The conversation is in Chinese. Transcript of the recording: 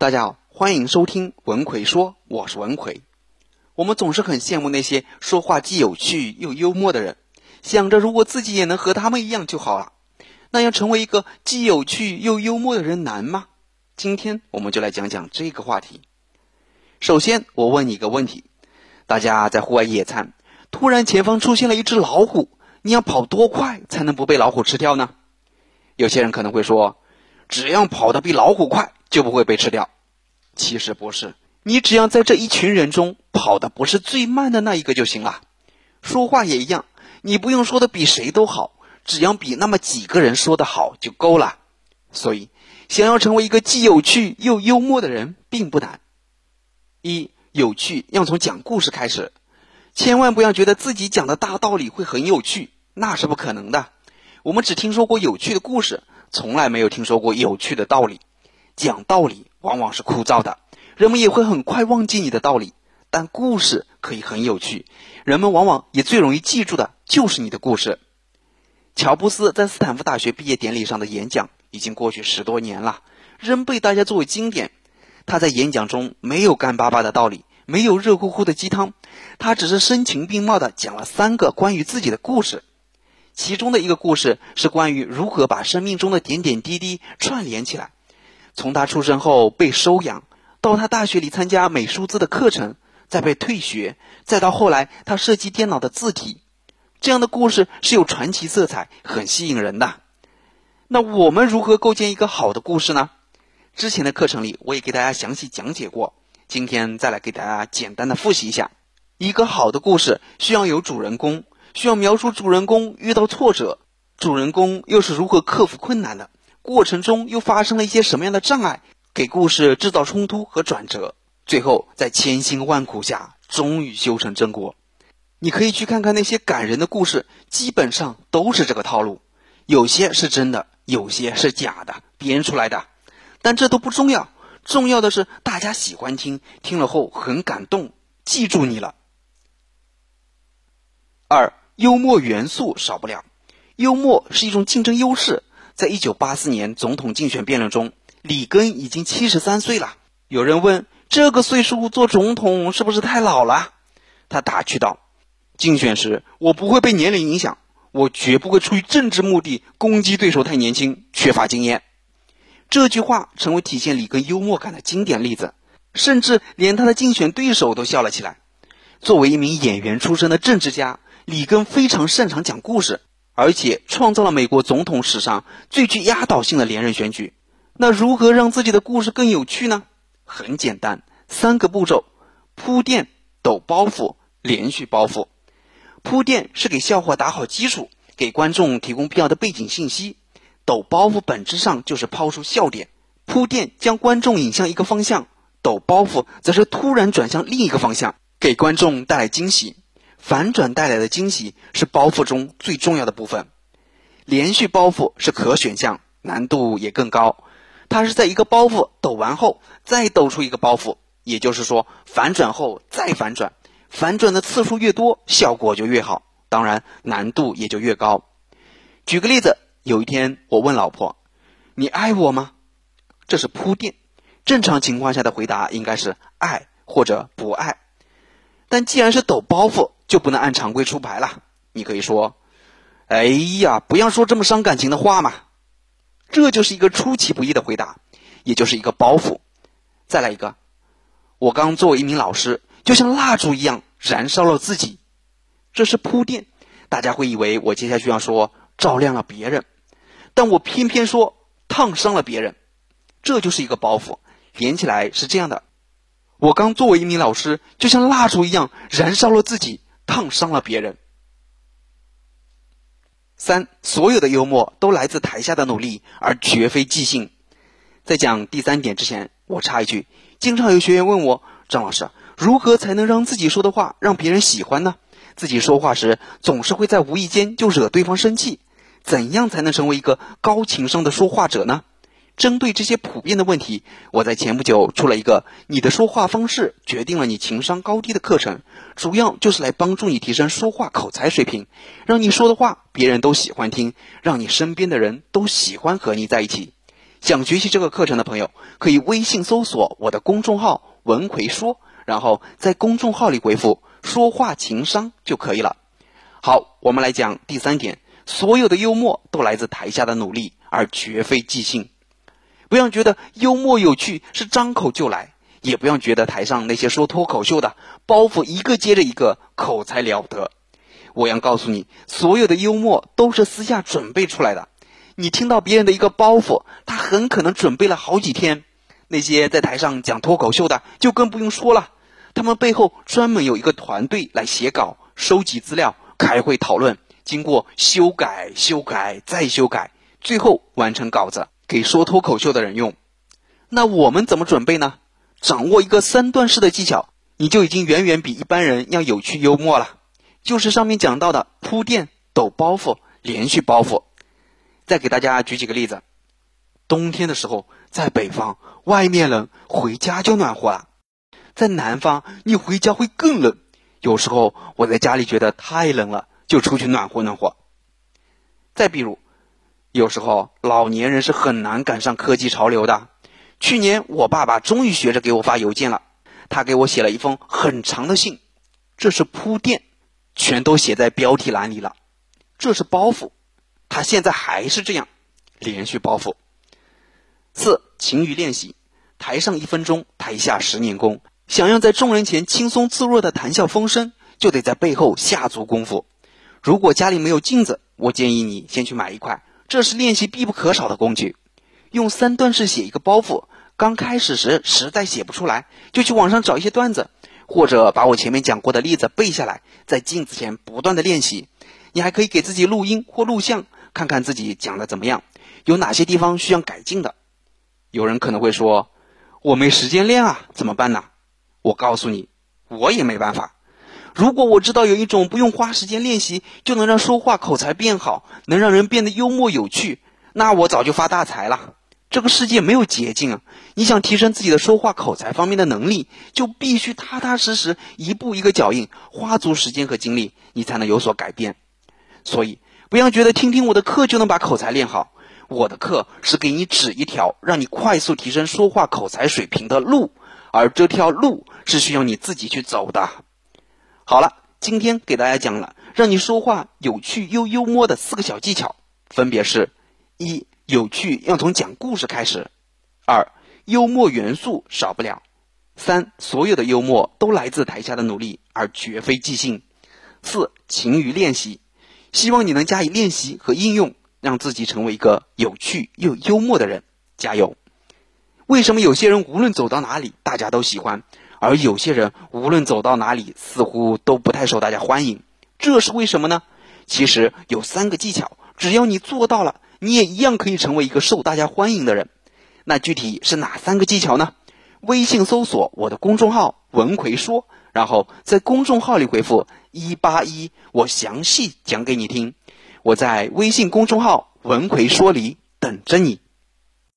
大家好，欢迎收听文奎说，我是文奎。我们总是很羡慕那些说话既有趣又幽默的人，想着如果自己也能和他们一样就好了。那要成为一个既有趣又幽默的人难吗？今天我们就来讲讲这个话题。首先，我问你一个问题：大家在户外野餐，突然前方出现了一只老虎，你要跑多快才能不被老虎吃掉呢？有些人可能会说，只要跑得比老虎快。就不会被吃掉。其实不是，你只要在这一群人中跑的不是最慢的那一个就行了。说话也一样，你不用说的比谁都好，只要比那么几个人说的好就够了。所以，想要成为一个既有趣又幽默的人并不难。一有趣要从讲故事开始，千万不要觉得自己讲的大道理会很有趣，那是不可能的。我们只听说过有趣的故事，从来没有听说过有趣的道理。讲道理往往是枯燥的，人们也会很快忘记你的道理。但故事可以很有趣，人们往往也最容易记住的就是你的故事。乔布斯在斯坦福大学毕业典礼上的演讲已经过去十多年了，仍被大家作为经典。他在演讲中没有干巴巴的道理，没有热乎乎的鸡汤，他只是声情并茂的讲了三个关于自己的故事。其中的一个故事是关于如何把生命中的点点滴滴串联起来。从他出生后被收养，到他大学里参加美术字的课程，再被退学，再到后来他设计电脑的字体，这样的故事是有传奇色彩，很吸引人的。那我们如何构建一个好的故事呢？之前的课程里我也给大家详细讲解过，今天再来给大家简单的复习一下。一个好的故事需要有主人公，需要描述主人公遇到挫折，主人公又是如何克服困难的。过程中又发生了一些什么样的障碍，给故事制造冲突和转折，最后在千辛万苦下终于修成正果。你可以去看看那些感人的故事，基本上都是这个套路。有些是真的，有些是假的，编出来的。但这都不重要，重要的是大家喜欢听，听了后很感动，记住你了。二，幽默元素少不了，幽默是一种竞争优势。在一九八四年总统竞选辩论中，里根已经七十三岁了。有人问：“这个岁数做总统是不是太老了？”他打趣道：“竞选时我不会被年龄影响，我绝不会出于政治目的攻击对手太年轻、缺乏经验。”这句话成为体现里根幽默感的经典例子，甚至连他的竞选对手都笑了起来。作为一名演员出身的政治家，里根非常擅长讲故事。而且创造了美国总统史上最具压倒性的连任选举。那如何让自己的故事更有趣呢？很简单，三个步骤：铺垫、抖包袱、连续包袱。铺垫是给笑话打好基础，给观众提供必要的背景信息；抖包袱本质上就是抛出笑点。铺垫将观众引向一个方向，抖包袱则是突然转向另一个方向，给观众带来惊喜。反转带来的惊喜是包袱中最重要的部分，连续包袱是可选项，难度也更高。它是在一个包袱抖完后再抖出一个包袱，也就是说反转后再反转，反转的次数越多，效果就越好，当然难度也就越高。举个例子，有一天我问老婆：“你爱我吗？”这是铺垫，正常情况下的回答应该是爱或者不爱，但既然是抖包袱。就不能按常规出牌了。你可以说：“哎呀，不要说这么伤感情的话嘛。”这就是一个出其不意的回答，也就是一个包袱。再来一个，我刚作为一名老师，就像蜡烛一样燃烧了自己。这是铺垫，大家会以为我接下去要说照亮了别人，但我偏偏说烫伤了别人。这就是一个包袱，连起来是这样的：我刚作为一名老师，就像蜡烛一样燃烧了自己。烫伤了别人。三，所有的幽默都来自台下的努力，而绝非即兴。在讲第三点之前，我插一句：经常有学员问我，张老师，如何才能让自己说的话让别人喜欢呢？自己说话时总是会在无意间就惹对方生气，怎样才能成为一个高情商的说话者呢？针对这些普遍的问题，我在前不久出了一个“你的说话方式决定了你情商高低”的课程，主要就是来帮助你提升说话口才水平，让你说的话别人都喜欢听，让你身边的人都喜欢和你在一起。想学习这个课程的朋友，可以微信搜索我的公众号“文奎说”，然后在公众号里回复“说话情商”就可以了。好，我们来讲第三点：所有的幽默都来自台下的努力，而绝非即兴。不要觉得幽默有趣是张口就来，也不要觉得台上那些说脱口秀的包袱一个接着一个，口才了得。我要告诉你，所有的幽默都是私下准备出来的。你听到别人的一个包袱，他很可能准备了好几天。那些在台上讲脱口秀的，就更不用说了。他们背后专门有一个团队来写稿、收集资料、开会讨论，经过修改、修改再修改，最后完成稿子给说脱口秀的人用。那我们怎么准备呢？掌握一个三段式的技巧，你就已经远远比一般人要有趣幽默了。就是上面讲到的铺垫、抖包袱、连续包袱。再给大家举几个例子：冬天的时候，在北方外面冷，回家就暖和了；在南方，你回家会更冷。有时候我在家里觉得太冷了，就出去暖和暖和。再比如，有时候老年人是很难赶上科技潮流的。去年我爸爸终于学着给我发邮件了，他给我写了一封很长的信，这是铺垫，全都写在标题栏里了。这是包袱。他现在还是这样，连续包袱。四勤于练习，台上一分钟，台下十年功。想要在众人前轻松自若的谈笑风生，就得在背后下足功夫。如果家里没有镜子，我建议你先去买一块，这是练习必不可少的工具。用三段式写一个包袱，刚开始时实在写不出来，就去网上找一些段子，或者把我前面讲过的例子背下来，在镜子前不断的练习。你还可以给自己录音或录像。看看自己讲的怎么样，有哪些地方需要改进的？有人可能会说：“我没时间练啊，怎么办呢？”我告诉你，我也没办法。如果我知道有一种不用花时间练习就能让说话口才变好，能让人变得幽默有趣，那我早就发大财了。这个世界没有捷径啊！你想提升自己的说话口才方面的能力，就必须踏踏实实，一步一个脚印，花足时间和精力，你才能有所改变。所以。不要觉得听听我的课就能把口才练好，我的课是给你指一条让你快速提升说话口才水平的路，而这条路是需要你自己去走的。好了，今天给大家讲了让你说话有趣又幽默的四个小技巧，分别是：一、有趣要从讲故事开始；二、幽默元素少不了；三、所有的幽默都来自台下的努力，而绝非即兴；四、勤于练习。希望你能加以练习和应用，让自己成为一个有趣又幽默的人。加油！为什么有些人无论走到哪里大家都喜欢，而有些人无论走到哪里似乎都不太受大家欢迎？这是为什么呢？其实有三个技巧，只要你做到了，你也一样可以成为一个受大家欢迎的人。那具体是哪三个技巧呢？微信搜索我的公众号“文奎说”。然后在公众号里回复一八一，我详细讲给你听。我在微信公众号“文奎说里”等着你。